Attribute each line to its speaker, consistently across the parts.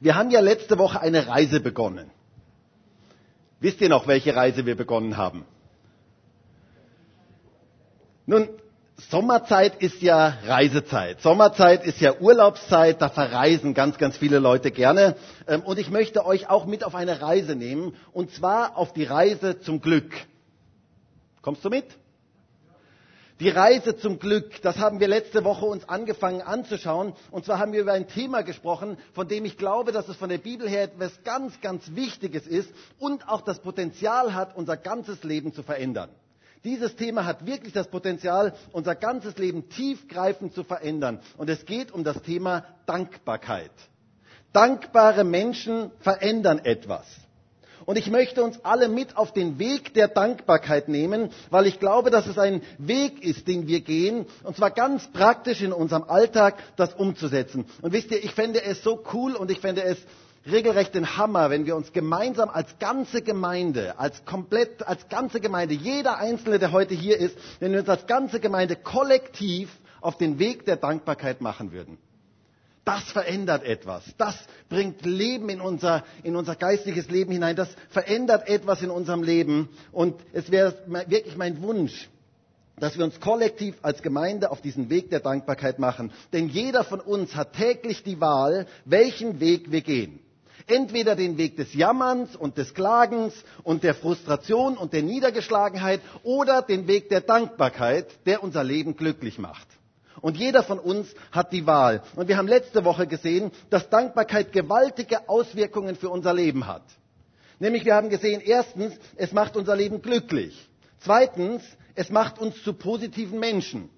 Speaker 1: Wir haben ja letzte Woche eine Reise begonnen. Wisst ihr noch, welche Reise wir begonnen haben? Nun, Sommerzeit ist ja Reisezeit. Sommerzeit ist ja Urlaubszeit, da verreisen ganz, ganz viele Leute gerne. Ähm, und ich möchte euch auch mit auf eine Reise nehmen, und zwar auf die Reise zum Glück. Kommst du mit? Die Reise zum Glück, das haben wir letzte Woche uns angefangen anzuschauen. Und zwar haben wir über ein Thema gesprochen, von dem ich glaube, dass es von der Bibel her etwas ganz, ganz Wichtiges ist und auch das Potenzial hat, unser ganzes Leben zu verändern. Dieses Thema hat wirklich das Potenzial, unser ganzes Leben tiefgreifend zu verändern. Und es geht um das Thema Dankbarkeit. Dankbare Menschen verändern etwas. Und ich möchte uns alle mit auf den Weg der Dankbarkeit nehmen, weil ich glaube, dass es ein Weg ist, den wir gehen, und zwar ganz praktisch in unserem Alltag, das umzusetzen. Und wisst ihr, ich fände es so cool und ich fände es regelrecht den Hammer, wenn wir uns gemeinsam als ganze Gemeinde, als komplett, als ganze Gemeinde, jeder Einzelne, der heute hier ist, wenn wir uns als ganze Gemeinde kollektiv auf den Weg der Dankbarkeit machen würden. Das verändert etwas. Das bringt Leben in unser, in unser geistiges Leben hinein. Das verändert etwas in unserem Leben. Und es wäre wirklich mein Wunsch, dass wir uns kollektiv als Gemeinde auf diesen Weg der Dankbarkeit machen. Denn jeder von uns hat täglich die Wahl, welchen Weg wir gehen. Entweder den Weg des Jammerns und des Klagens und der Frustration und der Niedergeschlagenheit oder den Weg der Dankbarkeit, der unser Leben glücklich macht. Und jeder von uns hat die Wahl. Und wir haben letzte Woche gesehen, dass Dankbarkeit gewaltige Auswirkungen für unser Leben hat. Nämlich wir haben gesehen, erstens, es macht unser Leben glücklich. Zweitens, es macht uns zu positiven Menschen.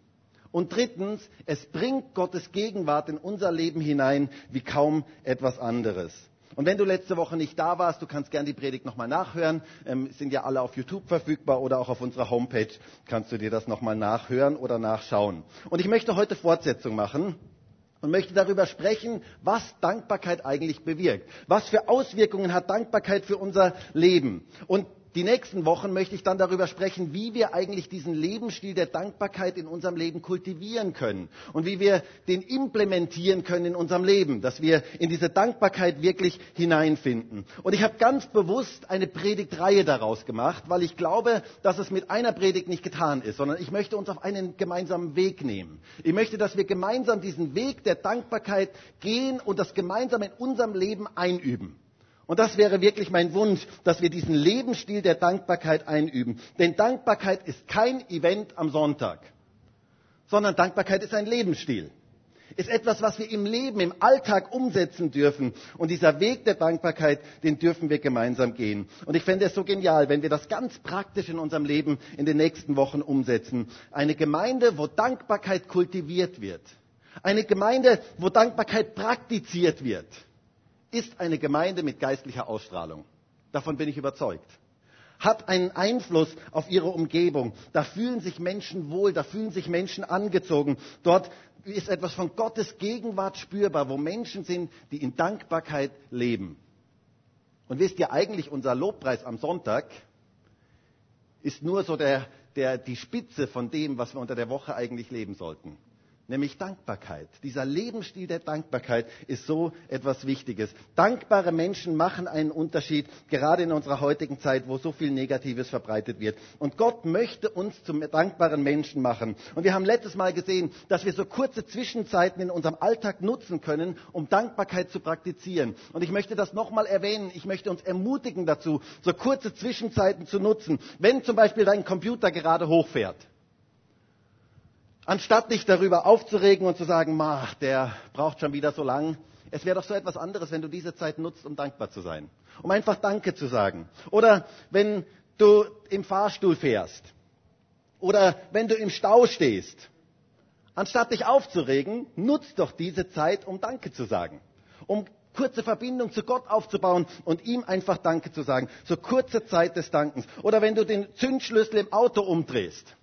Speaker 1: Und drittens, es bringt Gottes Gegenwart in unser Leben hinein wie kaum etwas anderes. Und wenn du letzte Woche nicht da warst, du kannst gern die Predigt nochmal nachhören. Ähm, sind ja alle auf YouTube verfügbar oder auch auf unserer Homepage kannst du dir das nochmal nachhören oder nachschauen. Und ich möchte heute Fortsetzung machen und möchte darüber sprechen, was Dankbarkeit eigentlich bewirkt. Was für Auswirkungen hat Dankbarkeit für unser Leben? Und die nächsten Wochen möchte ich dann darüber sprechen, wie wir eigentlich diesen Lebensstil der Dankbarkeit in unserem Leben kultivieren können und wie wir den implementieren können in unserem Leben, dass wir in diese Dankbarkeit wirklich hineinfinden. Und ich habe ganz bewusst eine Predigtreihe daraus gemacht, weil ich glaube, dass es mit einer Predigt nicht getan ist, sondern ich möchte uns auf einen gemeinsamen Weg nehmen. Ich möchte, dass wir gemeinsam diesen Weg der Dankbarkeit gehen und das gemeinsam in unserem Leben einüben. Und das wäre wirklich mein Wunsch, dass wir diesen Lebensstil der Dankbarkeit einüben. Denn Dankbarkeit ist kein Event am Sonntag, sondern Dankbarkeit ist ein Lebensstil. Ist etwas, was wir im Leben, im Alltag umsetzen dürfen. Und dieser Weg der Dankbarkeit, den dürfen wir gemeinsam gehen. Und ich fände es so genial, wenn wir das ganz praktisch in unserem Leben in den nächsten Wochen umsetzen. Eine Gemeinde, wo Dankbarkeit kultiviert wird. Eine Gemeinde, wo Dankbarkeit praktiziert wird ist eine Gemeinde mit geistlicher Ausstrahlung. Davon bin ich überzeugt. Hat einen Einfluss auf ihre Umgebung. Da fühlen sich Menschen wohl, da fühlen sich Menschen angezogen. Dort ist etwas von Gottes Gegenwart spürbar, wo Menschen sind, die in Dankbarkeit leben. Und wisst ihr eigentlich, unser Lobpreis am Sonntag ist nur so der, der, die Spitze von dem, was wir unter der Woche eigentlich leben sollten nämlich Dankbarkeit. Dieser Lebensstil der Dankbarkeit ist so etwas Wichtiges. Dankbare Menschen machen einen Unterschied, gerade in unserer heutigen Zeit, wo so viel Negatives verbreitet wird. Und Gott möchte uns zum dankbaren Menschen machen. Und wir haben letztes Mal gesehen, dass wir so kurze Zwischenzeiten in unserem Alltag nutzen können, um Dankbarkeit zu praktizieren. Und ich möchte das nochmal erwähnen. Ich möchte uns ermutigen dazu, so kurze Zwischenzeiten zu nutzen. Wenn zum Beispiel dein Computer gerade hochfährt Anstatt dich darüber aufzuregen und zu sagen, ma, der braucht schon wieder so lang, es wäre doch so etwas anderes, wenn du diese Zeit nutzt, um dankbar zu sein. Um einfach Danke zu sagen. Oder wenn du im Fahrstuhl fährst. Oder wenn du im Stau stehst. Anstatt dich aufzuregen, nutzt doch diese Zeit, um Danke zu sagen. Um kurze Verbindung zu Gott aufzubauen und ihm einfach Danke zu sagen. So kurze Zeit des Dankens. Oder wenn du den Zündschlüssel im Auto umdrehst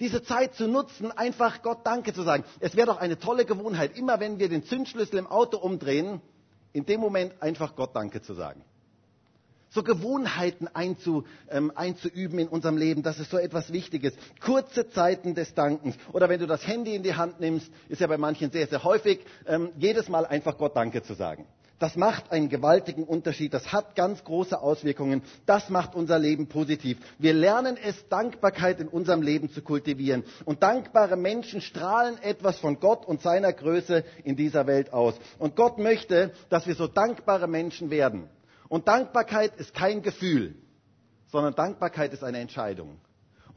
Speaker 1: diese Zeit zu nutzen, einfach Gott Danke zu sagen. Es wäre doch eine tolle Gewohnheit, immer wenn wir den Zündschlüssel im Auto umdrehen, in dem Moment einfach Gott Danke zu sagen. So Gewohnheiten einzu, ähm, einzuüben in unserem Leben, das ist so etwas Wichtiges. Kurze Zeiten des Dankens. Oder wenn du das Handy in die Hand nimmst, ist ja bei manchen sehr, sehr häufig, ähm, jedes Mal einfach Gott Danke zu sagen. Das macht einen gewaltigen Unterschied. Das hat ganz große Auswirkungen. Das macht unser Leben positiv. Wir lernen es, Dankbarkeit in unserem Leben zu kultivieren. Und dankbare Menschen strahlen etwas von Gott und seiner Größe in dieser Welt aus. Und Gott möchte, dass wir so dankbare Menschen werden. Und Dankbarkeit ist kein Gefühl, sondern Dankbarkeit ist eine Entscheidung.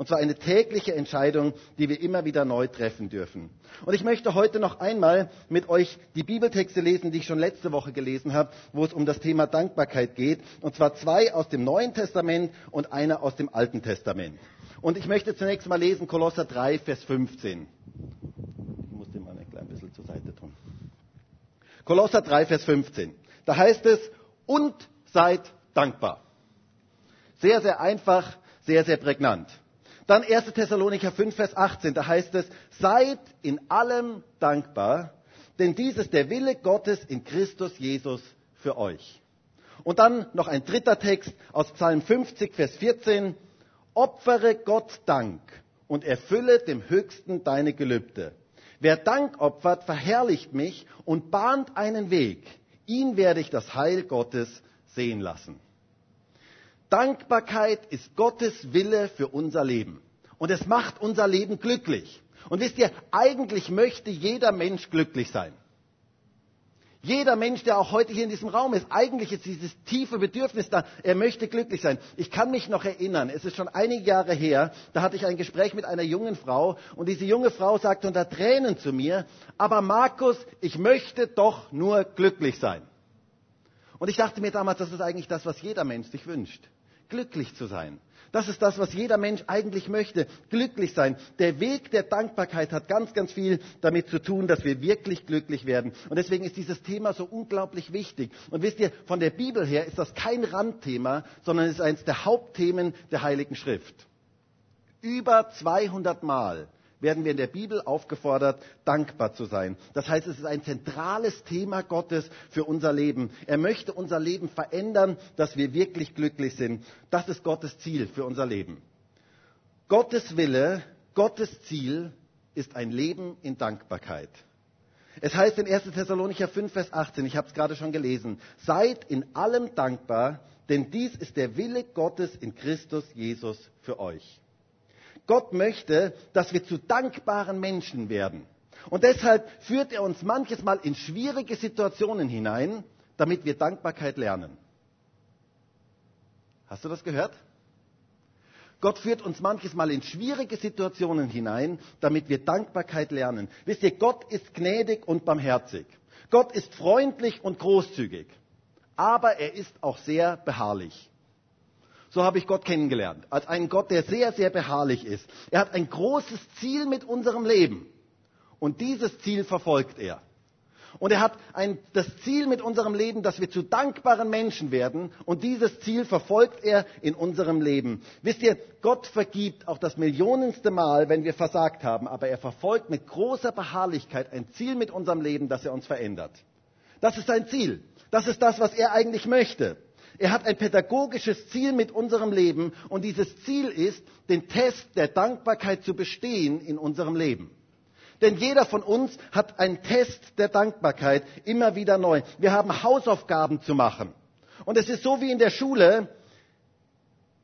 Speaker 1: Und zwar eine tägliche Entscheidung, die wir immer wieder neu treffen dürfen. Und ich möchte heute noch einmal mit euch die Bibeltexte lesen, die ich schon letzte Woche gelesen habe, wo es um das Thema Dankbarkeit geht. Und zwar zwei aus dem Neuen Testament und einer aus dem Alten Testament. Und ich möchte zunächst mal lesen Kolosser 3, Vers 15. Ich muss den mal ein klein bisschen zur Seite tun. Kolosser 3, Vers 15. Da heißt es, und seid dankbar. Sehr, sehr einfach, sehr, sehr prägnant. Dann 1. Thessalonicher 5, Vers 18, da heißt es, seid in allem dankbar, denn dies ist der Wille Gottes in Christus Jesus für euch. Und dann noch ein dritter Text aus Psalm 50, Vers 14, opfere Gott Dank und erfülle dem Höchsten deine Gelübde. Wer Dank opfert, verherrlicht mich und bahnt einen Weg. Ihn werde ich das Heil Gottes sehen lassen. Dankbarkeit ist Gottes Wille für unser Leben. Und es macht unser Leben glücklich. Und wisst ihr, eigentlich möchte jeder Mensch glücklich sein. Jeder Mensch, der auch heute hier in diesem Raum ist, eigentlich ist dieses tiefe Bedürfnis da, er möchte glücklich sein. Ich kann mich noch erinnern, es ist schon einige Jahre her, da hatte ich ein Gespräch mit einer jungen Frau und diese junge Frau sagte unter Tränen zu mir, aber Markus, ich möchte doch nur glücklich sein. Und ich dachte mir damals, das ist eigentlich das, was jeder Mensch sich wünscht glücklich zu sein. Das ist das, was jeder Mensch eigentlich möchte, glücklich sein. Der Weg der Dankbarkeit hat ganz, ganz viel damit zu tun, dass wir wirklich glücklich werden. Und deswegen ist dieses Thema so unglaublich wichtig. Und wisst ihr, von der Bibel her ist das kein Randthema, sondern es ist eines der Hauptthemen der Heiligen Schrift. Über 200 Mal werden wir in der Bibel aufgefordert, dankbar zu sein. Das heißt, es ist ein zentrales Thema Gottes für unser Leben. Er möchte unser Leben verändern, dass wir wirklich glücklich sind. Das ist Gottes Ziel für unser Leben. Gottes Wille, Gottes Ziel ist ein Leben in Dankbarkeit. Es heißt in 1. Thessalonicher 5, Vers 18, ich habe es gerade schon gelesen, seid in allem dankbar, denn dies ist der Wille Gottes in Christus Jesus für euch. Gott möchte, dass wir zu dankbaren Menschen werden. Und deshalb führt er uns manches Mal in schwierige Situationen hinein, damit wir Dankbarkeit lernen. Hast du das gehört? Gott führt uns manches Mal in schwierige Situationen hinein, damit wir Dankbarkeit lernen. Wisst ihr, Gott ist gnädig und barmherzig. Gott ist freundlich und großzügig. Aber er ist auch sehr beharrlich. So habe ich Gott kennengelernt. Als einen Gott, der sehr, sehr beharrlich ist. Er hat ein großes Ziel mit unserem Leben. Und dieses Ziel verfolgt er. Und er hat ein, das Ziel mit unserem Leben, dass wir zu dankbaren Menschen werden. Und dieses Ziel verfolgt er in unserem Leben. Wisst ihr, Gott vergibt auch das millionenste Mal, wenn wir versagt haben. Aber er verfolgt mit großer Beharrlichkeit ein Ziel mit unserem Leben, dass er uns verändert. Das ist sein Ziel. Das ist das, was er eigentlich möchte. Er hat ein pädagogisches Ziel mit unserem Leben und dieses Ziel ist, den Test der Dankbarkeit zu bestehen in unserem Leben. Denn jeder von uns hat einen Test der Dankbarkeit immer wieder neu. Wir haben Hausaufgaben zu machen. Und es ist so wie in der Schule,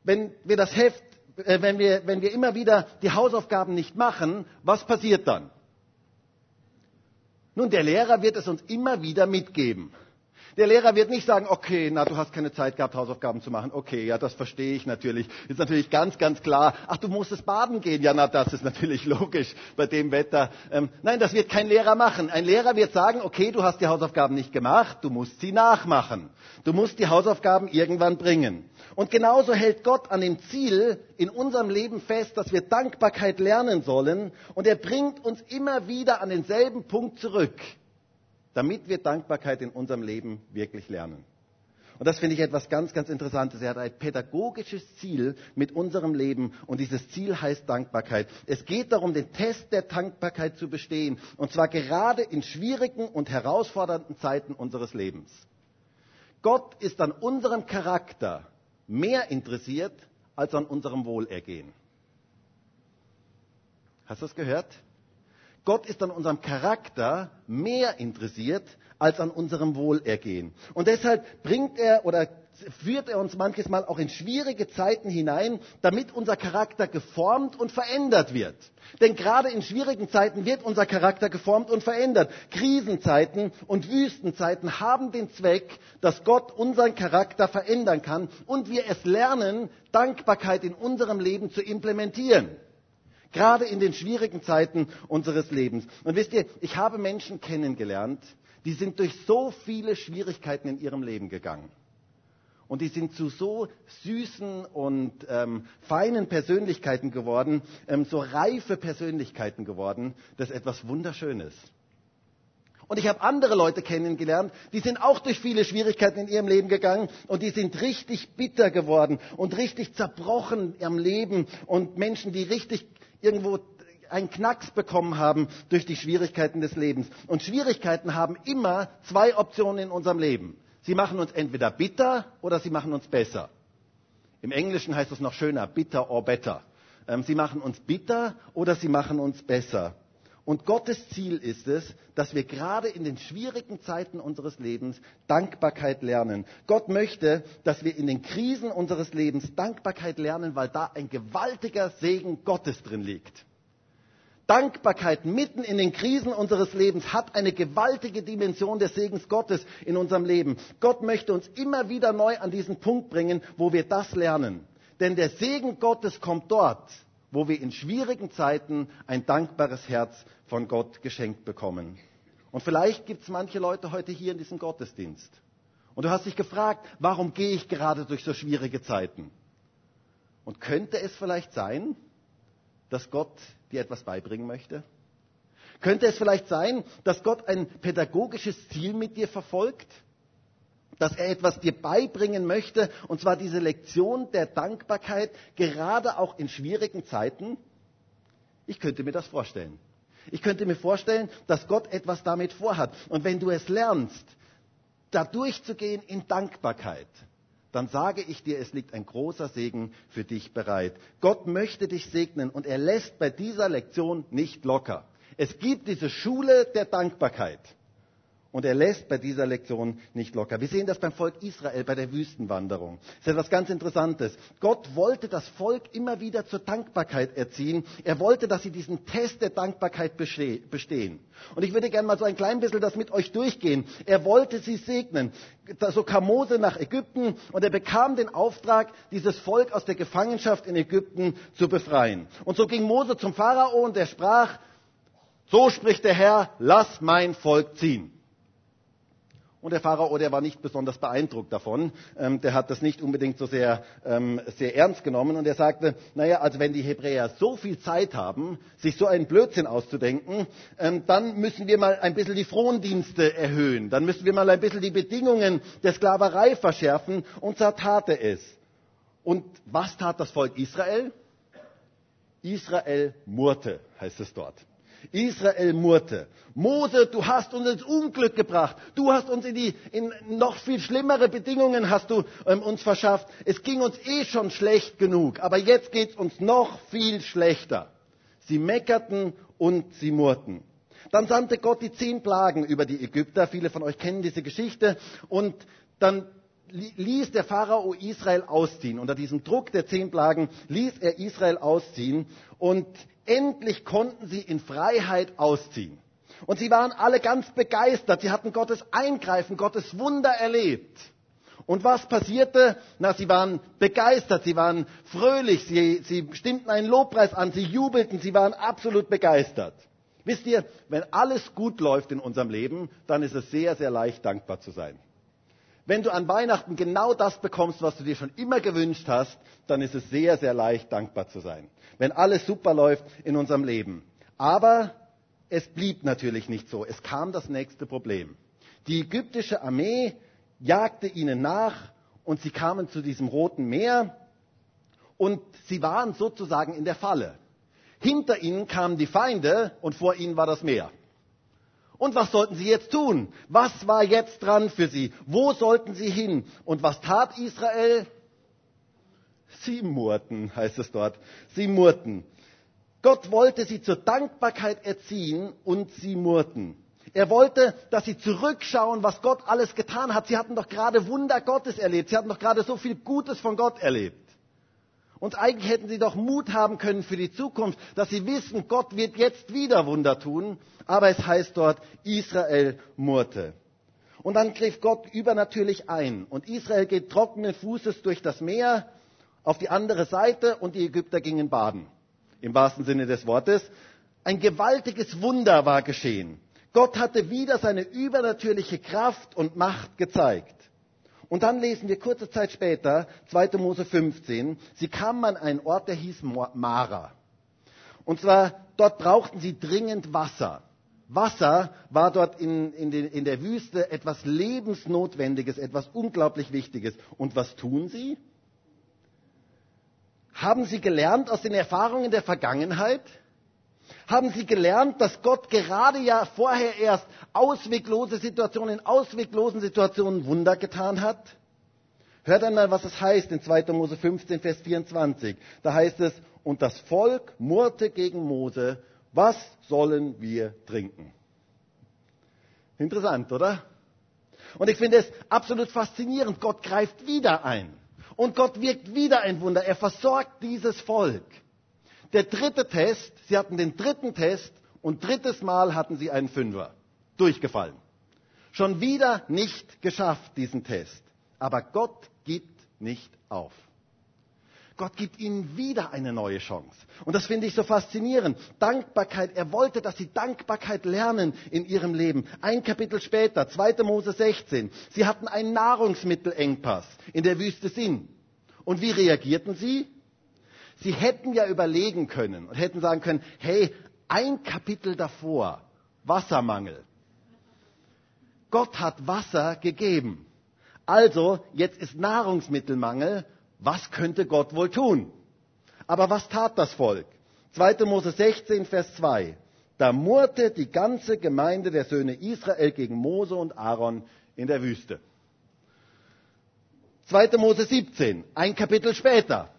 Speaker 1: wenn wir das Heft, äh, wenn, wir, wenn wir immer wieder die Hausaufgaben nicht machen, was passiert dann? Nun, der Lehrer wird es uns immer wieder mitgeben. Der Lehrer wird nicht sagen, okay, na, du hast keine Zeit gehabt, Hausaufgaben zu machen. Okay, ja, das verstehe ich natürlich. Ist natürlich ganz, ganz klar. Ach, du musstest baden gehen. Ja, na, das ist natürlich logisch bei dem Wetter. Ähm, nein, das wird kein Lehrer machen. Ein Lehrer wird sagen, okay, du hast die Hausaufgaben nicht gemacht, du musst sie nachmachen. Du musst die Hausaufgaben irgendwann bringen. Und genauso hält Gott an dem Ziel in unserem Leben fest, dass wir Dankbarkeit lernen sollen. Und er bringt uns immer wieder an denselben Punkt zurück damit wir Dankbarkeit in unserem Leben wirklich lernen. Und das finde ich etwas ganz, ganz Interessantes. Er hat ein pädagogisches Ziel mit unserem Leben und dieses Ziel heißt Dankbarkeit. Es geht darum, den Test der Dankbarkeit zu bestehen und zwar gerade in schwierigen und herausfordernden Zeiten unseres Lebens. Gott ist an unserem Charakter mehr interessiert als an unserem Wohlergehen. Hast du das gehört? Gott ist an unserem Charakter mehr interessiert als an unserem Wohlergehen. Und deshalb bringt er oder führt er uns manches Mal auch in schwierige Zeiten hinein, damit unser Charakter geformt und verändert wird. Denn gerade in schwierigen Zeiten wird unser Charakter geformt und verändert. Krisenzeiten und Wüstenzeiten haben den Zweck, dass Gott unseren Charakter verändern kann und wir es lernen, Dankbarkeit in unserem Leben zu implementieren. Gerade in den schwierigen Zeiten unseres Lebens. Und wisst ihr, ich habe Menschen kennengelernt, die sind durch so viele Schwierigkeiten in ihrem Leben gegangen. Und die sind zu so süßen und ähm, feinen Persönlichkeiten geworden, ähm, so reife Persönlichkeiten geworden, das ist etwas Wunderschönes. Und ich habe andere Leute kennengelernt, die sind auch durch viele Schwierigkeiten in ihrem Leben gegangen und die sind richtig bitter geworden und richtig zerbrochen am Leben und Menschen, die richtig irgendwo einen Knacks bekommen haben durch die Schwierigkeiten des Lebens. Und Schwierigkeiten haben immer zwei Optionen in unserem Leben. Sie machen uns entweder bitter oder sie machen uns besser. Im Englischen heißt es noch schöner, bitter or better. Ähm, sie machen uns bitter oder sie machen uns besser. Und Gottes Ziel ist es, dass wir gerade in den schwierigen Zeiten unseres Lebens Dankbarkeit lernen. Gott möchte, dass wir in den Krisen unseres Lebens Dankbarkeit lernen, weil da ein gewaltiger Segen Gottes drin liegt. Dankbarkeit mitten in den Krisen unseres Lebens hat eine gewaltige Dimension des Segens Gottes in unserem Leben. Gott möchte uns immer wieder neu an diesen Punkt bringen, wo wir das lernen. Denn der Segen Gottes kommt dort, wo wir in schwierigen Zeiten ein dankbares Herz von Gott geschenkt bekommen. Und vielleicht gibt es manche Leute heute hier in diesem Gottesdienst. Und du hast dich gefragt, warum gehe ich gerade durch so schwierige Zeiten? Und könnte es vielleicht sein, dass Gott dir etwas beibringen möchte? Könnte es vielleicht sein, dass Gott ein pädagogisches Ziel mit dir verfolgt? Dass er etwas dir beibringen möchte, und zwar diese Lektion der Dankbarkeit, gerade auch in schwierigen Zeiten? Ich könnte mir das vorstellen. Ich könnte mir vorstellen, dass Gott etwas damit vorhat. Und wenn du es lernst, da durchzugehen in Dankbarkeit, dann sage ich dir, es liegt ein großer Segen für dich bereit. Gott möchte dich segnen und er lässt bei dieser Lektion nicht locker. Es gibt diese Schule der Dankbarkeit. Und er lässt bei dieser Lektion nicht locker. Wir sehen das beim Volk Israel bei der Wüstenwanderung. Das ist etwas ganz Interessantes. Gott wollte das Volk immer wieder zur Dankbarkeit erziehen. Er wollte, dass sie diesen Test der Dankbarkeit bestehen. Und ich würde gerne mal so ein klein bisschen das mit euch durchgehen. Er wollte sie segnen. So kam Mose nach Ägypten und er bekam den Auftrag, dieses Volk aus der Gefangenschaft in Ägypten zu befreien. Und so ging Mose zum Pharao und er sprach, so spricht der Herr, lass mein Volk ziehen. Und der Pharao, der war nicht besonders beeindruckt davon. Ähm, der hat das nicht unbedingt so sehr, ähm, sehr ernst genommen. Und er sagte, naja, also wenn die Hebräer so viel Zeit haben, sich so einen Blödsinn auszudenken, ähm, dann müssen wir mal ein bisschen die Frondienste erhöhen. Dann müssen wir mal ein bisschen die Bedingungen der Sklaverei verschärfen. Und so tat er es. Und was tat das Volk Israel? Israel murrte, heißt es dort. Israel murrte. Mose, du hast uns ins Unglück gebracht. Du hast uns in, die, in noch viel schlimmere Bedingungen hast du ähm, uns verschafft. Es ging uns eh schon schlecht genug, aber jetzt geht es uns noch viel schlechter. Sie meckerten und sie murrten. Dann sandte Gott die zehn Plagen über die Ägypter. Viele von euch kennen diese Geschichte. Und dann ließ der Pharao Israel ausziehen. Unter diesem Druck der zehn Plagen ließ er Israel ausziehen. Und Endlich konnten sie in Freiheit ausziehen. Und sie waren alle ganz begeistert. Sie hatten Gottes Eingreifen, Gottes Wunder erlebt. Und was passierte? Na, sie waren begeistert, sie waren fröhlich, sie, sie stimmten einen Lobpreis an, sie jubelten, sie waren absolut begeistert. Wisst ihr, wenn alles gut läuft in unserem Leben, dann ist es sehr, sehr leicht, dankbar zu sein. Wenn du an Weihnachten genau das bekommst, was du dir schon immer gewünscht hast, dann ist es sehr, sehr leicht, dankbar zu sein. Wenn alles super läuft in unserem Leben. Aber es blieb natürlich nicht so. Es kam das nächste Problem. Die ägyptische Armee jagte ihnen nach und sie kamen zu diesem Roten Meer und sie waren sozusagen in der Falle. Hinter ihnen kamen die Feinde und vor ihnen war das Meer. Und was sollten sie jetzt tun? Was war jetzt dran für sie? Wo sollten sie hin? Und was tat Israel? Sie murrten, heißt es dort. Sie murrten. Gott wollte sie zur Dankbarkeit erziehen und sie murrten. Er wollte, dass sie zurückschauen, was Gott alles getan hat. Sie hatten doch gerade Wunder Gottes erlebt. Sie hatten doch gerade so viel Gutes von Gott erlebt. Und eigentlich hätten sie doch Mut haben können für die Zukunft, dass sie wissen, Gott wird jetzt wieder Wunder tun. Aber es heißt dort, Israel murrte. Und dann griff Gott übernatürlich ein. Und Israel geht trockenen Fußes durch das Meer auf die andere Seite und die Ägypter gingen baden. Im wahrsten Sinne des Wortes. Ein gewaltiges Wunder war geschehen. Gott hatte wieder seine übernatürliche Kraft und Macht gezeigt. Und dann lesen wir kurze Zeit später, 2. Mose 15, sie kamen an einen Ort, der hieß Mara. Und zwar, dort brauchten sie dringend Wasser. Wasser war dort in, in, den, in der Wüste etwas Lebensnotwendiges, etwas unglaublich Wichtiges. Und was tun sie? Haben sie gelernt aus den Erfahrungen der Vergangenheit? Haben Sie gelernt, dass Gott gerade ja vorher erst ausweglose Situationen, in ausweglosen Situationen Wunder getan hat? Hört einmal, was es heißt in 2. Mose 15, Vers 24. Da heißt es, und das Volk murrte gegen Mose, was sollen wir trinken? Interessant, oder? Und ich finde es absolut faszinierend. Gott greift wieder ein. Und Gott wirkt wieder ein Wunder. Er versorgt dieses Volk. Der dritte Test, sie hatten den dritten Test und drittes Mal hatten sie einen Fünfer. Durchgefallen. Schon wieder nicht geschafft, diesen Test. Aber Gott gibt nicht auf. Gott gibt ihnen wieder eine neue Chance. Und das finde ich so faszinierend. Dankbarkeit, er wollte, dass sie Dankbarkeit lernen in ihrem Leben. Ein Kapitel später, 2. Mose 16. Sie hatten einen Nahrungsmittelengpass in der Wüste Sinn. Und wie reagierten sie? Sie hätten ja überlegen können und hätten sagen können, hey, ein Kapitel davor, Wassermangel. Gott hat Wasser gegeben. Also, jetzt ist Nahrungsmittelmangel. Was könnte Gott wohl tun? Aber was tat das Volk? 2. Mose 16, Vers 2. Da murrte die ganze Gemeinde der Söhne Israel gegen Mose und Aaron in der Wüste. 2. Mose 17, ein Kapitel später.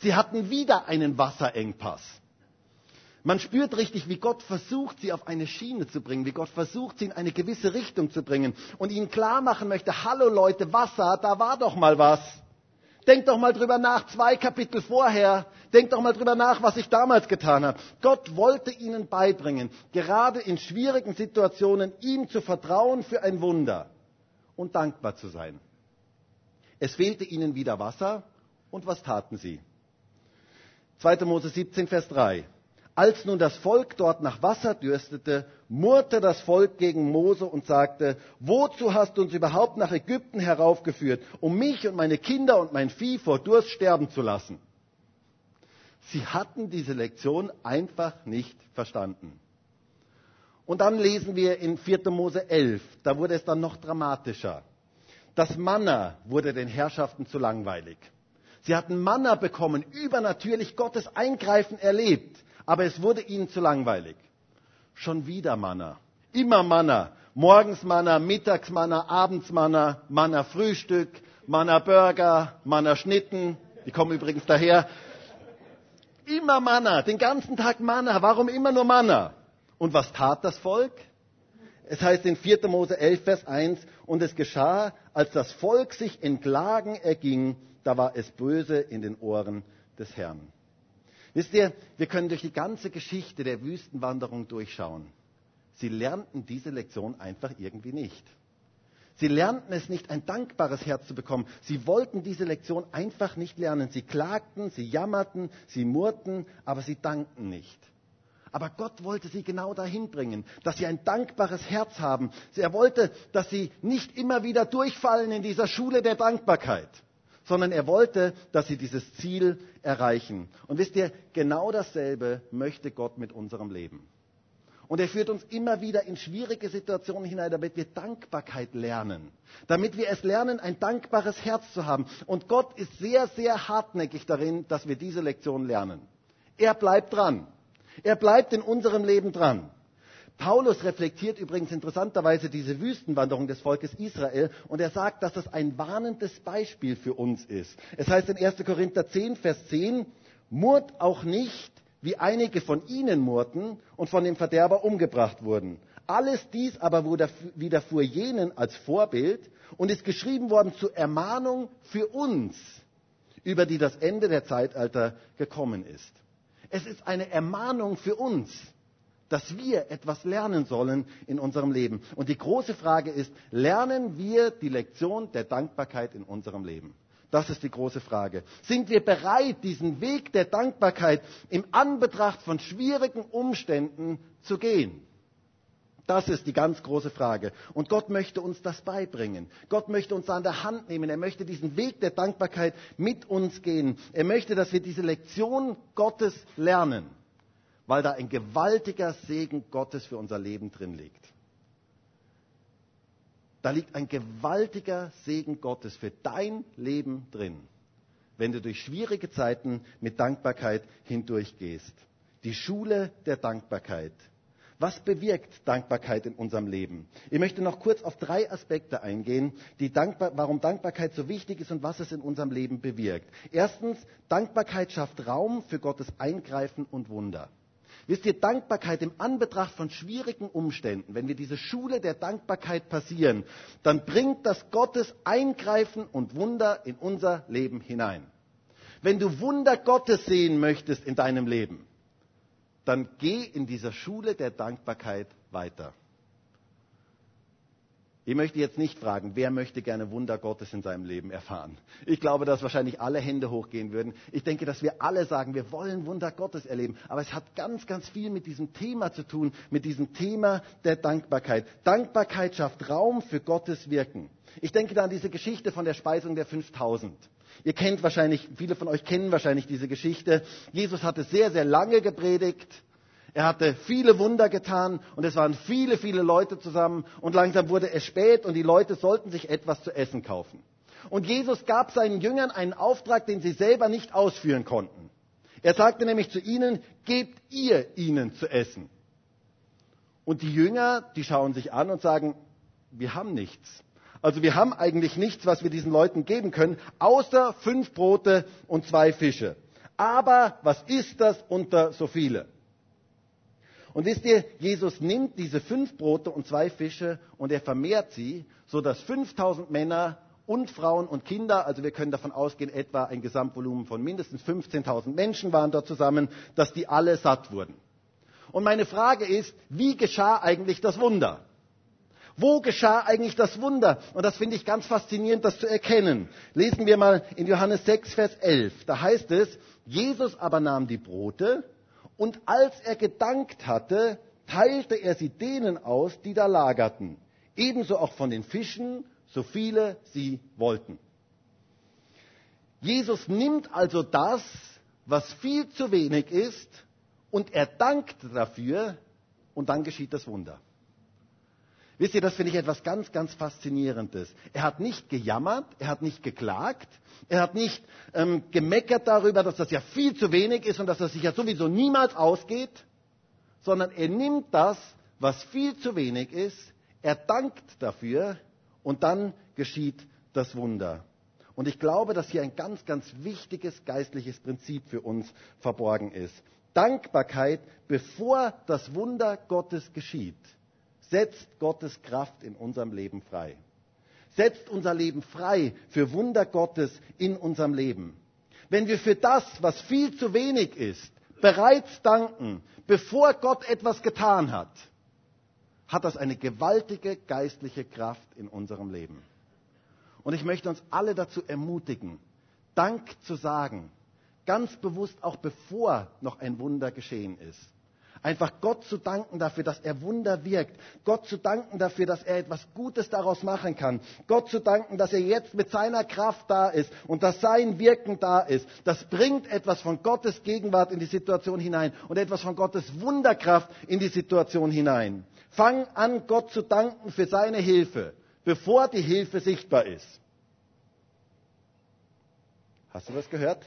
Speaker 1: Sie hatten wieder einen Wasserengpass. Man spürt richtig, wie Gott versucht, sie auf eine Schiene zu bringen, wie Gott versucht, sie in eine gewisse Richtung zu bringen und ihnen klar machen möchte, hallo Leute, Wasser, da war doch mal was. Denkt doch mal drüber nach, zwei Kapitel vorher. Denkt doch mal drüber nach, was ich damals getan habe. Gott wollte ihnen beibringen, gerade in schwierigen Situationen ihm zu vertrauen für ein Wunder und dankbar zu sein. Es fehlte ihnen wieder Wasser und was taten sie? 2. Mose 17, Vers 3. Als nun das Volk dort nach Wasser dürstete, murrte das Volk gegen Mose und sagte, wozu hast du uns überhaupt nach Ägypten heraufgeführt, um mich und meine Kinder und mein Vieh vor Durst sterben zu lassen? Sie hatten diese Lektion einfach nicht verstanden. Und dann lesen wir in 4. Mose 11, da wurde es dann noch dramatischer. Das Manna wurde den Herrschaften zu langweilig. Sie hatten Manna bekommen, übernatürlich Gottes Eingreifen erlebt, aber es wurde ihnen zu langweilig. Schon wieder Manna. Immer Manna. Morgens Manna, mittags Manna, abends Manna, Manna Frühstück, Manna Burger, Manna Schnitten. Die kommen übrigens daher. Immer Manna, den ganzen Tag Manna. Warum immer nur Manna? Und was tat das Volk? Es heißt in 4. Mose 11, Vers 1, und es geschah, als das Volk sich in Klagen erging, da war es böse in den Ohren des Herrn. Wisst ihr, wir können durch die ganze Geschichte der Wüstenwanderung durchschauen. Sie lernten diese Lektion einfach irgendwie nicht. Sie lernten es nicht, ein dankbares Herz zu bekommen. Sie wollten diese Lektion einfach nicht lernen. Sie klagten, sie jammerten, sie murrten, aber sie dankten nicht. Aber Gott wollte sie genau dahin bringen, dass sie ein dankbares Herz haben. Er wollte, dass sie nicht immer wieder durchfallen in dieser Schule der Dankbarkeit sondern er wollte, dass sie dieses Ziel erreichen. Und wisst ihr, genau dasselbe möchte Gott mit unserem Leben. Und er führt uns immer wieder in schwierige Situationen hinein, damit wir Dankbarkeit lernen. Damit wir es lernen, ein dankbares Herz zu haben. Und Gott ist sehr, sehr hartnäckig darin, dass wir diese Lektion lernen. Er bleibt dran. Er bleibt in unserem Leben dran. Paulus reflektiert übrigens interessanterweise diese Wüstenwanderung des Volkes Israel und er sagt, dass das ein warnendes Beispiel für uns ist. Es heißt in 1. Korinther 10, Vers 10, murrt auch nicht, wie einige von ihnen murrten und von dem Verderber umgebracht wurden. Alles dies aber widerfuhr jenen als Vorbild und ist geschrieben worden zur Ermahnung für uns, über die das Ende der Zeitalter gekommen ist. Es ist eine Ermahnung für uns, dass wir etwas lernen sollen in unserem Leben. Und die große Frage ist, lernen wir die Lektion der Dankbarkeit in unserem Leben? Das ist die große Frage. Sind wir bereit, diesen Weg der Dankbarkeit im Anbetracht von schwierigen Umständen zu gehen? Das ist die ganz große Frage. Und Gott möchte uns das beibringen. Gott möchte uns an der Hand nehmen. Er möchte diesen Weg der Dankbarkeit mit uns gehen. Er möchte, dass wir diese Lektion Gottes lernen, weil da ein gewaltiger Segen Gottes für unser Leben drin liegt. Da liegt ein gewaltiger Segen Gottes für dein Leben drin, wenn du durch schwierige Zeiten mit Dankbarkeit hindurchgehst. Die Schule der Dankbarkeit. Was bewirkt Dankbarkeit in unserem Leben? Ich möchte noch kurz auf drei Aspekte eingehen, Dankbar warum Dankbarkeit so wichtig ist und was es in unserem Leben bewirkt. Erstens, Dankbarkeit schafft Raum für Gottes Eingreifen und Wunder. Wisst ihr, Dankbarkeit im Anbetracht von schwierigen Umständen, wenn wir diese Schule der Dankbarkeit passieren, dann bringt das Gottes Eingreifen und Wunder in unser Leben hinein. Wenn du Wunder Gottes sehen möchtest in deinem Leben, dann geh in dieser Schule der Dankbarkeit weiter. Ich möchte jetzt nicht fragen, wer möchte gerne Wunder Gottes in seinem Leben erfahren. Ich glaube, dass wahrscheinlich alle Hände hochgehen würden. Ich denke, dass wir alle sagen, wir wollen Wunder Gottes erleben. Aber es hat ganz, ganz viel mit diesem Thema zu tun, mit diesem Thema der Dankbarkeit. Dankbarkeit schafft Raum für Gottes Wirken. Ich denke da an diese Geschichte von der Speisung der 5000. Ihr kennt wahrscheinlich, viele von euch kennen wahrscheinlich diese Geschichte. Jesus hatte sehr, sehr lange gepredigt. Er hatte viele Wunder getan und es waren viele, viele Leute zusammen und langsam wurde es spät und die Leute sollten sich etwas zu essen kaufen. Und Jesus gab seinen Jüngern einen Auftrag, den sie selber nicht ausführen konnten. Er sagte nämlich zu ihnen, gebt ihr ihnen zu essen. Und die Jünger, die schauen sich an und sagen, wir haben nichts. Also wir haben eigentlich nichts, was wir diesen Leuten geben können, außer fünf Brote und zwei Fische. Aber was ist das unter so viele? Und wisst ihr, Jesus nimmt diese fünf Brote und zwei Fische und er vermehrt sie, sodass 5000 Männer und Frauen und Kinder, also wir können davon ausgehen, etwa ein Gesamtvolumen von mindestens 15.000 Menschen waren dort zusammen, dass die alle satt wurden. Und meine Frage ist, wie geschah eigentlich das Wunder? Wo geschah eigentlich das Wunder? Und das finde ich ganz faszinierend, das zu erkennen. Lesen wir mal in Johannes 6, Vers 11. Da heißt es, Jesus aber nahm die Brote und als er gedankt hatte, teilte er sie denen aus, die da lagerten. Ebenso auch von den Fischen, so viele sie wollten. Jesus nimmt also das, was viel zu wenig ist, und er dankt dafür, und dann geschieht das Wunder. Wisst ihr, das finde ich etwas ganz, ganz Faszinierendes. Er hat nicht gejammert, er hat nicht geklagt, er hat nicht ähm, gemeckert darüber, dass das ja viel zu wenig ist und dass das sich ja sowieso niemals ausgeht, sondern er nimmt das, was viel zu wenig ist, er dankt dafür und dann geschieht das Wunder. Und ich glaube, dass hier ein ganz, ganz wichtiges geistliches Prinzip für uns verborgen ist. Dankbarkeit, bevor das Wunder Gottes geschieht setzt Gottes Kraft in unserem Leben frei. Setzt unser Leben frei für Wunder Gottes in unserem Leben. Wenn wir für das, was viel zu wenig ist, bereits danken, bevor Gott etwas getan hat, hat das eine gewaltige geistliche Kraft in unserem Leben. Und ich möchte uns alle dazu ermutigen, Dank zu sagen, ganz bewusst auch bevor noch ein Wunder geschehen ist. Einfach Gott zu danken dafür, dass er Wunder wirkt. Gott zu danken dafür, dass er etwas Gutes daraus machen kann. Gott zu danken, dass er jetzt mit seiner Kraft da ist und dass sein Wirken da ist. Das bringt etwas von Gottes Gegenwart in die Situation hinein und etwas von Gottes Wunderkraft in die Situation hinein. Fang an, Gott zu danken für seine Hilfe, bevor die Hilfe sichtbar ist. Hast du das gehört?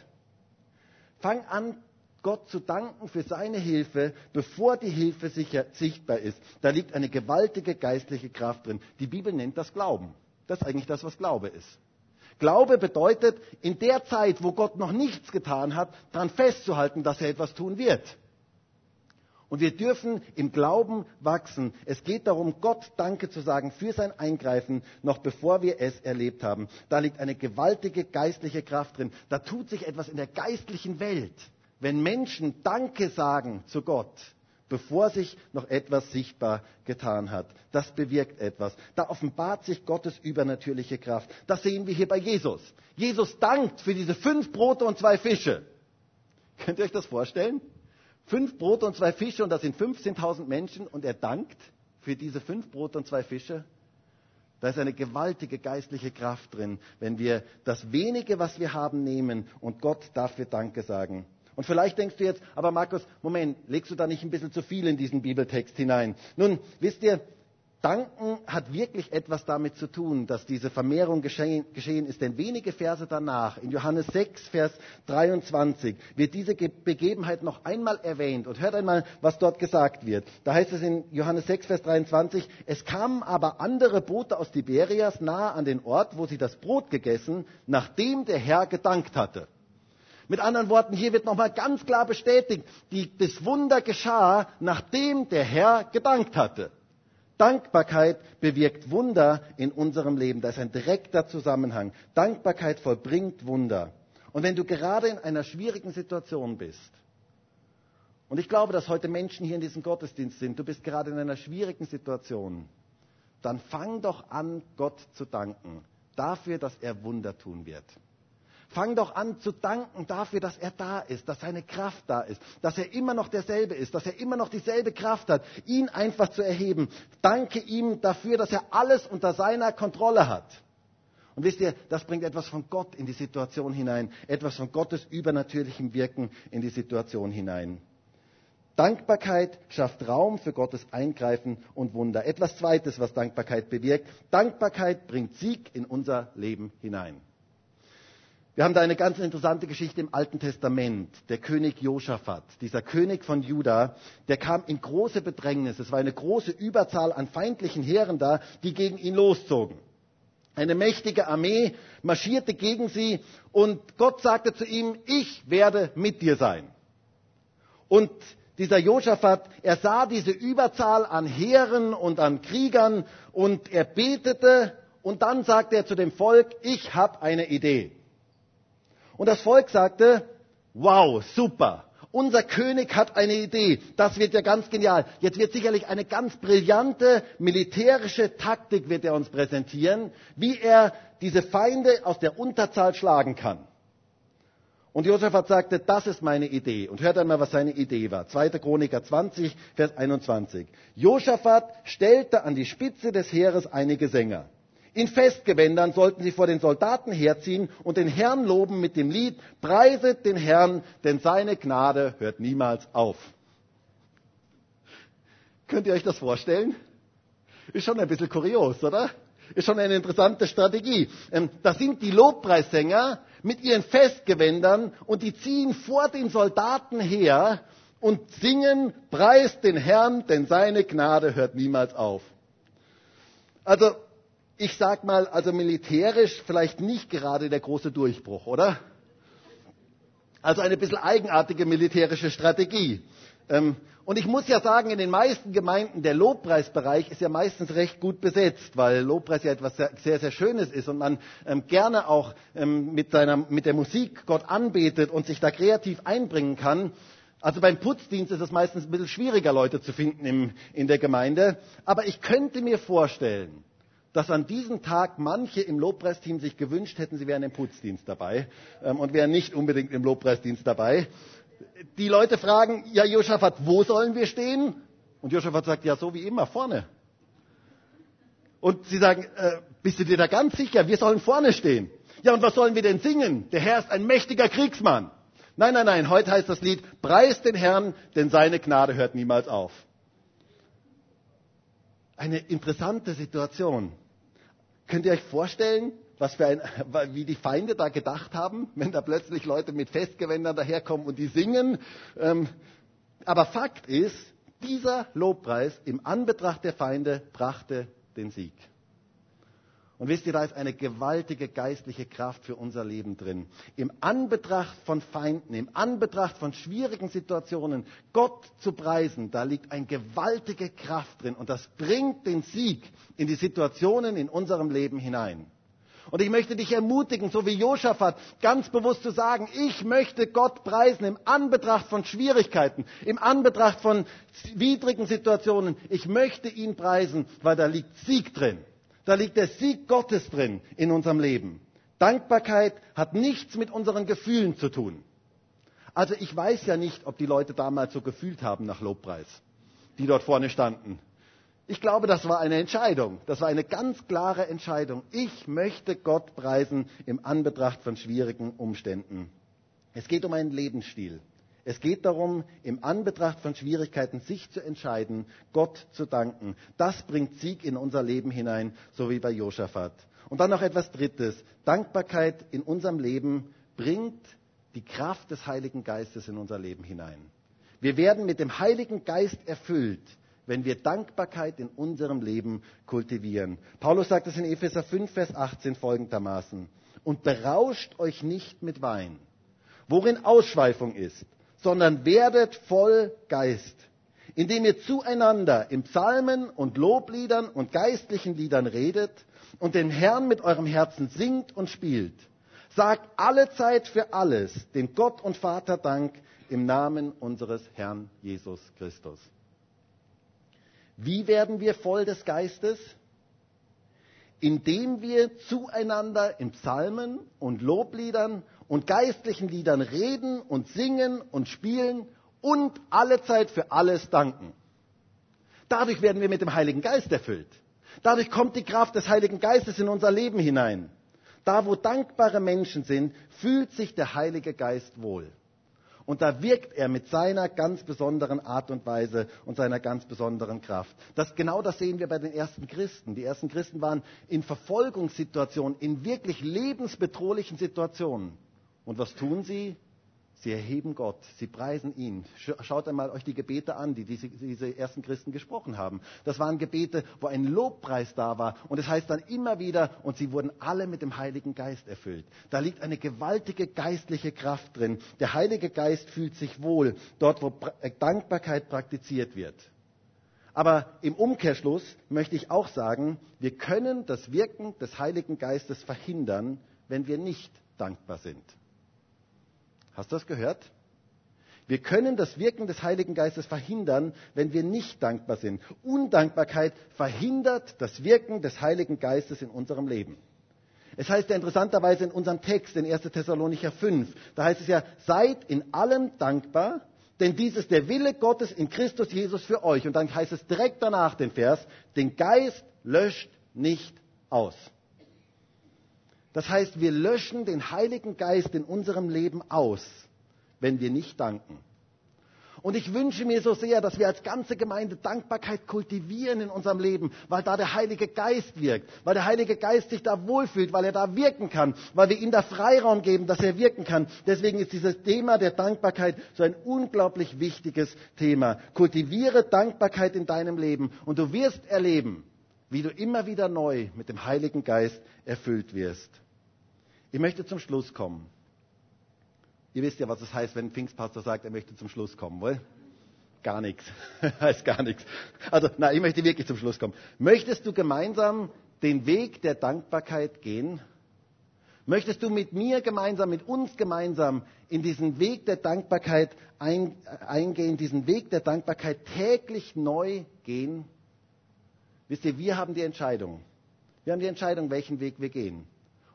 Speaker 1: Fang an, Gott zu danken für seine Hilfe, bevor die Hilfe sicher, sichtbar ist. Da liegt eine gewaltige geistliche Kraft drin. Die Bibel nennt das Glauben. Das ist eigentlich das, was Glaube ist. Glaube bedeutet, in der Zeit, wo Gott noch nichts getan hat, daran festzuhalten, dass er etwas tun wird. Und wir dürfen im Glauben wachsen. Es geht darum, Gott Danke zu sagen für sein Eingreifen, noch bevor wir es erlebt haben. Da liegt eine gewaltige geistliche Kraft drin. Da tut sich etwas in der geistlichen Welt, wenn Menschen Danke sagen zu Gott bevor sich noch etwas sichtbar getan hat. Das bewirkt etwas. Da offenbart sich Gottes übernatürliche Kraft. Das sehen wir hier bei Jesus. Jesus dankt für diese fünf Brote und zwei Fische. Könnt ihr euch das vorstellen? Fünf Brote und zwei Fische und das sind 15.000 Menschen und er dankt für diese fünf Brote und zwei Fische. Da ist eine gewaltige geistliche Kraft drin, wenn wir das wenige, was wir haben, nehmen und Gott dafür Danke sagen. Und vielleicht denkst du jetzt, aber Markus, Moment, legst du da nicht ein bisschen zu viel in diesen Bibeltext hinein? Nun, wisst ihr, Danken hat wirklich etwas damit zu tun, dass diese Vermehrung geschehen, geschehen, ist. Denn wenige Verse danach, in Johannes 6, Vers 23, wird diese Begebenheit noch einmal erwähnt. Und hört einmal, was dort gesagt wird. Da heißt es in Johannes 6, Vers 23, es kamen aber andere Boote aus Tiberias nahe an den Ort, wo sie das Brot gegessen, nachdem der Herr gedankt hatte. Mit anderen Worten, hier wird nochmal ganz klar bestätigt, die, das Wunder geschah, nachdem der Herr gedankt hatte. Dankbarkeit bewirkt Wunder in unserem Leben. Da ist ein direkter Zusammenhang. Dankbarkeit vollbringt Wunder. Und wenn du gerade in einer schwierigen Situation bist, und ich glaube, dass heute Menschen hier in diesem Gottesdienst sind, du bist gerade in einer schwierigen Situation, dann fang doch an, Gott zu danken dafür, dass er Wunder tun wird. Fang doch an zu danken dafür, dass er da ist, dass seine Kraft da ist, dass er immer noch derselbe ist, dass er immer noch dieselbe Kraft hat, ihn einfach zu erheben. Danke ihm dafür, dass er alles unter seiner Kontrolle hat. Und wisst ihr, das bringt etwas von Gott in die Situation hinein, etwas von Gottes übernatürlichem Wirken in die Situation hinein. Dankbarkeit schafft Raum für Gottes Eingreifen und Wunder. Etwas Zweites, was Dankbarkeit bewirkt. Dankbarkeit bringt Sieg in unser Leben hinein. Wir haben da eine ganz interessante Geschichte im Alten Testament. Der König Josaphat, dieser König von Juda, der kam in große Bedrängnis. Es war eine große Überzahl an feindlichen Heeren da, die gegen ihn loszogen. Eine mächtige Armee marschierte gegen sie und Gott sagte zu ihm, ich werde mit dir sein. Und dieser Josaphat, er sah diese Überzahl an Heeren und an Kriegern und er betete und dann sagte er zu dem Volk, ich habe eine Idee. Und das Volk sagte, wow, super. Unser König hat eine Idee. Das wird ja ganz genial. Jetzt wird sicherlich eine ganz brillante militärische Taktik wird er uns präsentieren, wie er diese Feinde aus der Unterzahl schlagen kann. Und Josaphat sagte, das ist meine Idee. Und hört einmal, was seine Idee war. 2. Chroniker 20, Vers 21. Josaphat stellte an die Spitze des Heeres einige Sänger. In Festgewändern sollten sie vor den Soldaten herziehen und den Herrn loben mit dem Lied, preiset den Herrn, denn seine Gnade hört niemals auf. Könnt ihr euch das vorstellen? Ist schon ein bisschen kurios, oder? Ist schon eine interessante Strategie. Ähm, da sind die Lobpreissänger mit ihren Festgewändern und die ziehen vor den Soldaten her und singen, preist den Herrn, denn seine Gnade hört niemals auf. Also ich sag mal, also militärisch vielleicht nicht gerade der große Durchbruch, oder? Also eine bisschen eigenartige militärische Strategie. Ähm, und ich muss ja sagen, in den meisten Gemeinden, der Lobpreisbereich ist ja meistens recht gut besetzt, weil Lobpreis ja etwas sehr, sehr, Schönes ist und man ähm, gerne auch ähm, mit, seiner, mit der Musik Gott anbetet und sich da kreativ einbringen kann. Also beim Putzdienst ist es meistens ein bisschen schwieriger, Leute zu finden in der Gemeinde. Aber ich könnte mir vorstellen, dass an diesem Tag manche im Lobpreisteam sich gewünscht hätten, sie wären im Putzdienst dabei ähm, und wären nicht unbedingt im Lobpreisdienst dabei. Die Leute fragen, ja Josaphat, wo sollen wir stehen? Und Josaphat sagt, ja so wie immer, vorne. Und sie sagen, äh, bist du dir da ganz sicher, wir sollen vorne stehen? Ja, und was sollen wir denn singen? Der Herr ist ein mächtiger Kriegsmann. Nein, nein, nein, heute heißt das Lied, preis den Herrn, denn seine Gnade hört niemals auf. Eine interessante Situation. Könnt ihr euch vorstellen, was für ein, wie die Feinde da gedacht haben, wenn da plötzlich Leute mit Festgewändern daherkommen und die singen? Ähm, aber Fakt ist, dieser Lobpreis im Anbetracht der Feinde brachte den Sieg. Und wisst ihr, da ist eine gewaltige geistliche Kraft für unser Leben drin. Im Anbetracht von Feinden, im Anbetracht von schwierigen Situationen, Gott zu preisen, da liegt eine gewaltige Kraft drin. Und das bringt den Sieg in die Situationen in unserem Leben hinein. Und ich möchte dich ermutigen, so wie Josaphat, ganz bewusst zu sagen, ich möchte Gott preisen im Anbetracht von Schwierigkeiten, im Anbetracht von widrigen Situationen. Ich möchte ihn preisen, weil da liegt Sieg drin. Da liegt der Sieg Gottes drin in unserem Leben. Dankbarkeit hat nichts mit unseren Gefühlen zu tun. Also ich weiß ja nicht, ob die Leute damals so gefühlt haben nach Lobpreis, die dort vorne standen. Ich glaube, das war eine Entscheidung. Das war eine ganz klare Entscheidung. Ich möchte Gott preisen im Anbetracht von schwierigen Umständen. Es geht um einen Lebensstil. Es geht darum, im Anbetracht von Schwierigkeiten sich zu entscheiden, Gott zu danken. Das bringt Sieg in unser Leben hinein, so wie bei Josaphat. Und dann noch etwas Drittes. Dankbarkeit in unserem Leben bringt die Kraft des Heiligen Geistes in unser Leben hinein. Wir werden mit dem Heiligen Geist erfüllt, wenn wir Dankbarkeit in unserem Leben kultivieren. Paulus sagt es in Epheser 5, Vers 18 folgendermaßen. Und berauscht euch nicht mit Wein, worin Ausschweifung ist, sondern werdet voll Geist, indem ihr zueinander in Psalmen und Lobliedern und geistlichen Liedern redet und den Herrn mit eurem Herzen singt und spielt. Sagt alle Zeit für alles dem Gott und Vater Dank im Namen unseres Herrn Jesus Christus. Wie werden wir voll des Geistes? Indem wir zueinander in Psalmen und Lobliedern und geistlichen Liedern reden und singen und spielen und alle Zeit für alles danken. Dadurch werden wir mit dem Heiligen Geist erfüllt. Dadurch kommt die Kraft des Heiligen Geistes in unser Leben hinein. Da, wo dankbare Menschen sind, fühlt sich der Heilige Geist wohl. Und da wirkt er mit seiner ganz besonderen Art und Weise und seiner ganz besonderen Kraft. Das, genau das sehen wir bei den ersten Christen. Die ersten Christen waren in Verfolgungssituationen, in wirklich lebensbedrohlichen Situationen. Und was tun sie? Sie erheben Gott, sie preisen ihn. Schaut einmal euch die Gebete an, die diese, diese, ersten Christen gesprochen haben. Das waren Gebete, wo ein Lobpreis da war. Und es heißt dann immer wieder, und sie wurden alle mit dem Heiligen Geist erfüllt. Da liegt eine gewaltige geistliche Kraft drin. Der Heilige Geist fühlt sich wohl dort, wo äh, Dankbarkeit praktiziert wird. Aber im Umkehrschluss möchte ich auch sagen, wir können das Wirken des Heiligen Geistes verhindern, wenn wir nicht dankbar sind. Hast du das gehört? Wir können das Wirken des Heiligen Geistes verhindern, wenn wir nicht dankbar sind. Undankbarkeit verhindert das Wirken des Heiligen Geistes in unserem Leben. Es heißt ja interessanterweise in unserem Text in 1. Thessalonicher 5, da heißt es ja, seid in allem dankbar, denn dies ist der Wille Gottes in Christus Jesus für euch. Und dann heißt es direkt danach den Vers, den Geist löscht nicht aus. Das heißt, wir löschen den Heiligen Geist in unserem Leben aus, wenn wir nicht danken. Und ich wünsche mir so sehr, dass wir als ganze Gemeinde Dankbarkeit kultivieren in unserem Leben, weil da der Heilige Geist wirkt, weil der Heilige Geist sich da wohlfühlt, weil er da wirken kann, weil wir ihm da Freiraum geben, dass er wirken kann. Deswegen ist dieses Thema der Dankbarkeit so ein unglaublich wichtiges Thema. Kultiviere Dankbarkeit in deinem Leben und du wirst erleben, wie du immer wieder neu mit dem Heiligen Geist erfüllt wirst. Ich möchte zum Schluss kommen. Ihr wisst ja, was es heißt, wenn ein Pfingstpastor sagt, er möchte zum Schluss kommen, wohl? Gar nichts. heißt gar nichts. Also, nein, ich möchte wirklich zum Schluss kommen. Möchtest du gemeinsam den Weg der Dankbarkeit gehen? Möchtest du mit mir gemeinsam, mit uns gemeinsam in diesen Weg der Dankbarkeit ein, eingehen, diesen Weg der Dankbarkeit täglich neu gehen? Wisst ihr, wir haben die Entscheidung. Wir haben die Entscheidung, welchen Weg wir gehen.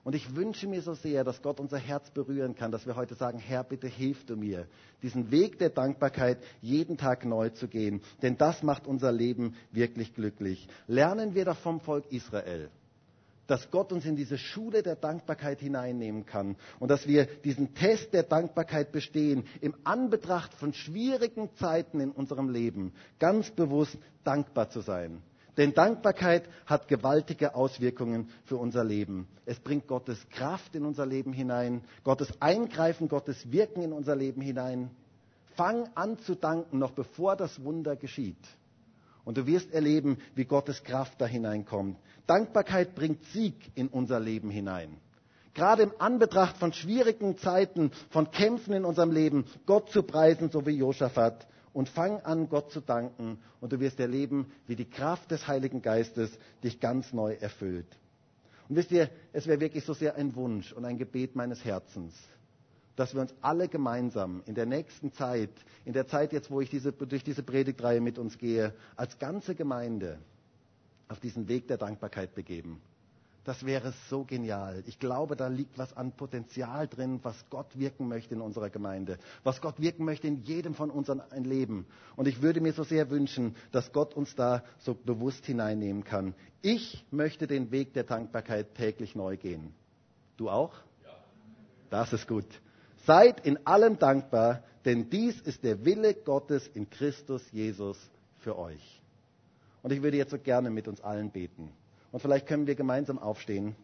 Speaker 1: Und ich wünsche mir so sehr, dass Gott unser Herz berühren kann, dass wir heute sagen, Herr, bitte hilf du mir, diesen Weg der Dankbarkeit jeden Tag neu zu gehen. Denn das macht unser Leben wirklich glücklich. Lernen wir doch vom Volk Israel dass Gott uns in diese Schule der Dankbarkeit hineinnehmen kann und dass wir diesen Test der Dankbarkeit bestehen, im Anbetracht von schwierigen Zeiten in unserem Leben ganz bewusst dankbar zu sein. Denn Dankbarkeit hat gewaltige Auswirkungen für unser Leben. Es bringt Gottes Kraft in unser Leben hinein, Gottes Eingreifen, Gottes Wirken in unser Leben hinein. Fang an zu danken, noch bevor das Wunder geschieht. Und du wirst erleben, wie Gottes Kraft da hineinkommt. Dankbarkeit bringt Sieg in unser Leben hinein. Gerade im Anbetracht von schwierigen Zeiten, von Kämpfen in unserem Leben, Gott zu preisen, so wie Josaphat. Und fang an, Gott zu danken. Und du wirst erleben, wie die Kraft des Heiligen Geistes dich ganz neu erfüllt. Und wisst ihr, es wäre wirklich so sehr ein Wunsch und ein Gebet meines Herzens, dass wir uns alle gemeinsam in der nächsten Zeit, in der Zeit jetzt, wo ich diese, durch diese Predigtreihe mit uns gehe, als ganze Gemeinde auf diesen Weg der Dankbarkeit begeben. Das wäre so genial. Ich glaube, da liegt was an Potenzial drin, was Gott wirken möchte in unserer Gemeinde, was Gott wirken möchte in jedem von uns ein Leben. Und ich würde mir so sehr wünschen, dass Gott uns da so bewusst hineinnehmen kann. Ich möchte den Weg der Dankbarkeit täglich neu gehen. Du auch? Ja. Das ist gut. Seid in allem dankbar, denn dies ist der Wille Gottes in Christus Jesus für euch. Und ich würde jetzt so gerne mit uns allen beten. Und vielleicht können wir gemeinsam aufstehen.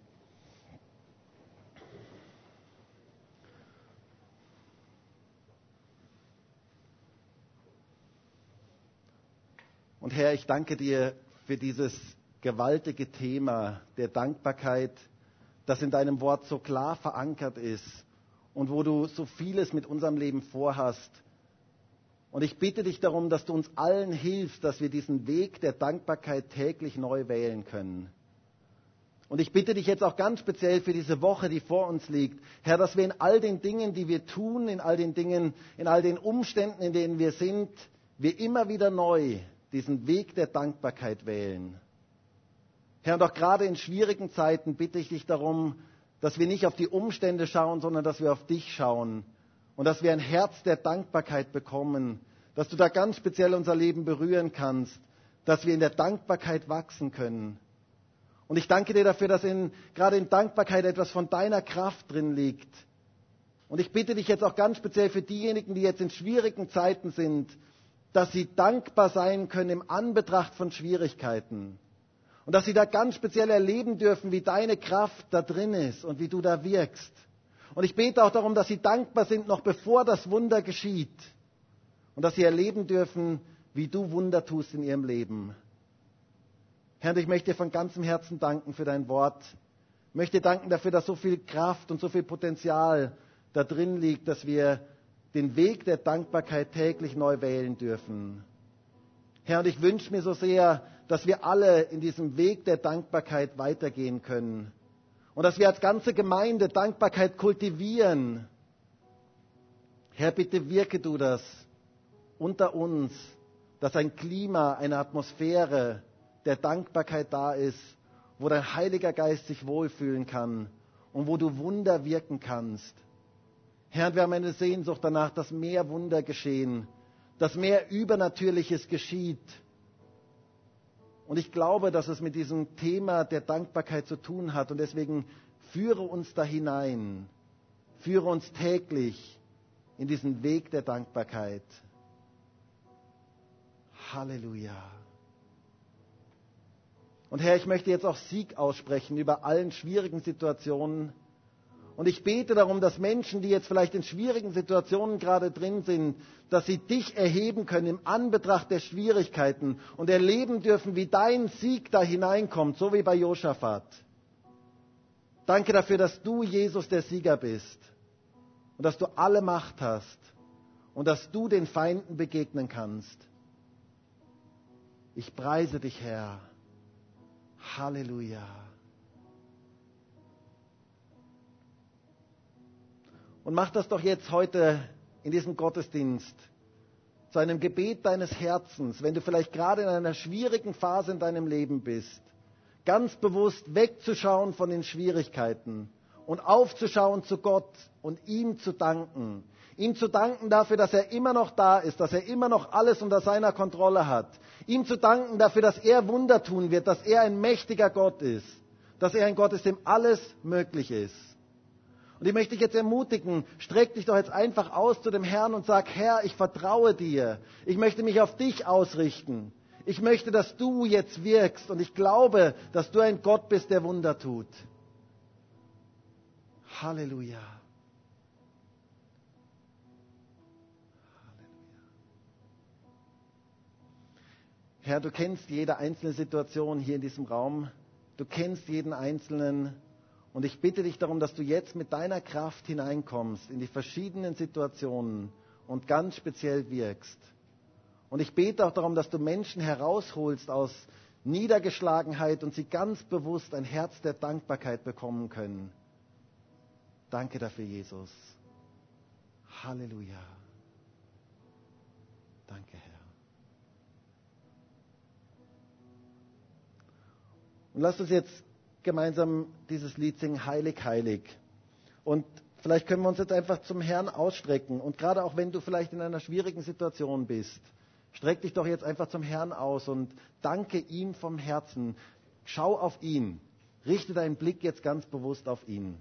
Speaker 1: Und Herr, ich danke dir für dieses gewaltige Thema der Dankbarkeit, das in deinem Wort so klar verankert ist und wo du so vieles mit unserem Leben vorhast. Und ich bitte dich darum, dass du uns allen hilfst, dass wir diesen Weg der Dankbarkeit täglich neu wählen können. Und ich bitte dich jetzt auch ganz speziell für diese Woche, die vor uns liegt, Herr, dass wir in all den Dingen, die wir tun, in all den Dingen, in all den Umständen, in denen wir sind, wir immer wieder neu diesen Weg der Dankbarkeit wählen. Herr, und auch gerade in schwierigen Zeiten bitte ich dich darum, dass wir nicht auf die Umstände schauen, sondern dass wir auf dich schauen und dass wir ein Herz der Dankbarkeit bekommen, dass du da ganz speziell unser Leben berühren kannst, dass wir in der Dankbarkeit wachsen können. Und ich danke dir dafür, dass in, gerade in Dankbarkeit etwas von deiner Kraft drin liegt. Und ich bitte dich jetzt auch ganz speziell für diejenigen, die jetzt in schwierigen Zeiten sind, dass sie dankbar sein können im Anbetracht von Schwierigkeiten. Und dass sie da ganz speziell erleben dürfen, wie deine Kraft da drin ist und wie du da wirkst. Und ich bete auch darum, dass sie dankbar sind, noch bevor das Wunder geschieht. Und dass sie erleben dürfen, wie du Wunder tust in ihrem Leben. Herr, ich möchte dir von ganzem Herzen danken für dein Wort. Ich möchte danken dafür, dass so viel Kraft und so viel Potenzial da drin liegt, dass wir den Weg der Dankbarkeit täglich neu wählen dürfen. Herr, und ich wünsche mir so sehr, dass wir alle in diesem Weg der Dankbarkeit weitergehen können. Und dass wir als ganze Gemeinde Dankbarkeit kultivieren. Herr, bitte wirke du das unter uns, dass ein Klima, eine Atmosphäre der Dankbarkeit da ist, wo dein Heiliger Geist sich wohlfühlen kann und wo du Wunder wirken kannst. Herr, wir haben eine Sehnsucht danach, dass mehr Wunder geschehen, dass mehr Übernatürliches geschieht und ich glaube, dass es mit diesem Thema der Dankbarkeit zu tun hat. Und deswegen führe uns da hinein. Führe uns täglich in diesen Weg der Dankbarkeit. Halleluja. Und Herr, ich möchte jetzt auch Sieg aussprechen über allen schwierigen Situationen, und ich bete darum, dass Menschen, die jetzt vielleicht in schwierigen Situationen gerade drin sind, dass sie dich erheben können im Anbetracht der Schwierigkeiten und erleben dürfen, wie dein Sieg da hineinkommt, so wie bei Josaphat. Danke dafür, dass du Jesus der Sieger bist und dass du alle Macht hast und dass du den Feinden begegnen kannst. Ich preise dich, Herr. Halleluja. Und mach das doch jetzt heute in diesem Gottesdienst zu einem Gebet deines Herzens, wenn du vielleicht gerade in einer schwierigen Phase in deinem Leben bist, ganz bewusst wegzuschauen von den Schwierigkeiten und aufzuschauen zu Gott und ihm zu danken. Ihm zu danken dafür, dass er immer noch da ist, dass er immer noch alles unter seiner Kontrolle hat. Ihm zu danken dafür, dass er Wunder tun wird, dass er ein mächtiger Gott ist, dass er ein Gott ist, dem alles möglich ist. Und ich möchte dich jetzt ermutigen, streck dich doch jetzt einfach aus zu dem Herrn und sag, Herr, ich vertraue dir. Ich möchte mich auf dich ausrichten. Ich möchte, dass du jetzt wirkst und ich glaube, dass du ein Gott bist, der Wunder tut. Halleluja. Herr, du kennst jede einzelne Situation hier in diesem Raum. Du kennst jeden Einzelnen. Und ich bitte dich darum, dass du jetzt mit deiner Kraft hineinkommst in die verschiedenen Situationen und ganz speziell wirkst. Und ich bete auch darum, dass du Menschen herausholst aus Niedergeschlagenheit und sie ganz bewusst ein Herz der Dankbarkeit bekommen können. Danke dafür, Jesus. Halleluja. Danke, Herr. Und lasst uns jetzt gemeinsam dieses Lied singen, Heilig, Heilig. Und vielleicht können wir uns jetzt einfach zum Herrn ausstrecken. Und gerade auch wenn du vielleicht in einer schwierigen Situation bist, streck dich doch jetzt einfach zum Herrn aus und danke ihm vom Herzen. Schau auf ihn. Richte deinen Blick jetzt ganz bewusst auf ihn.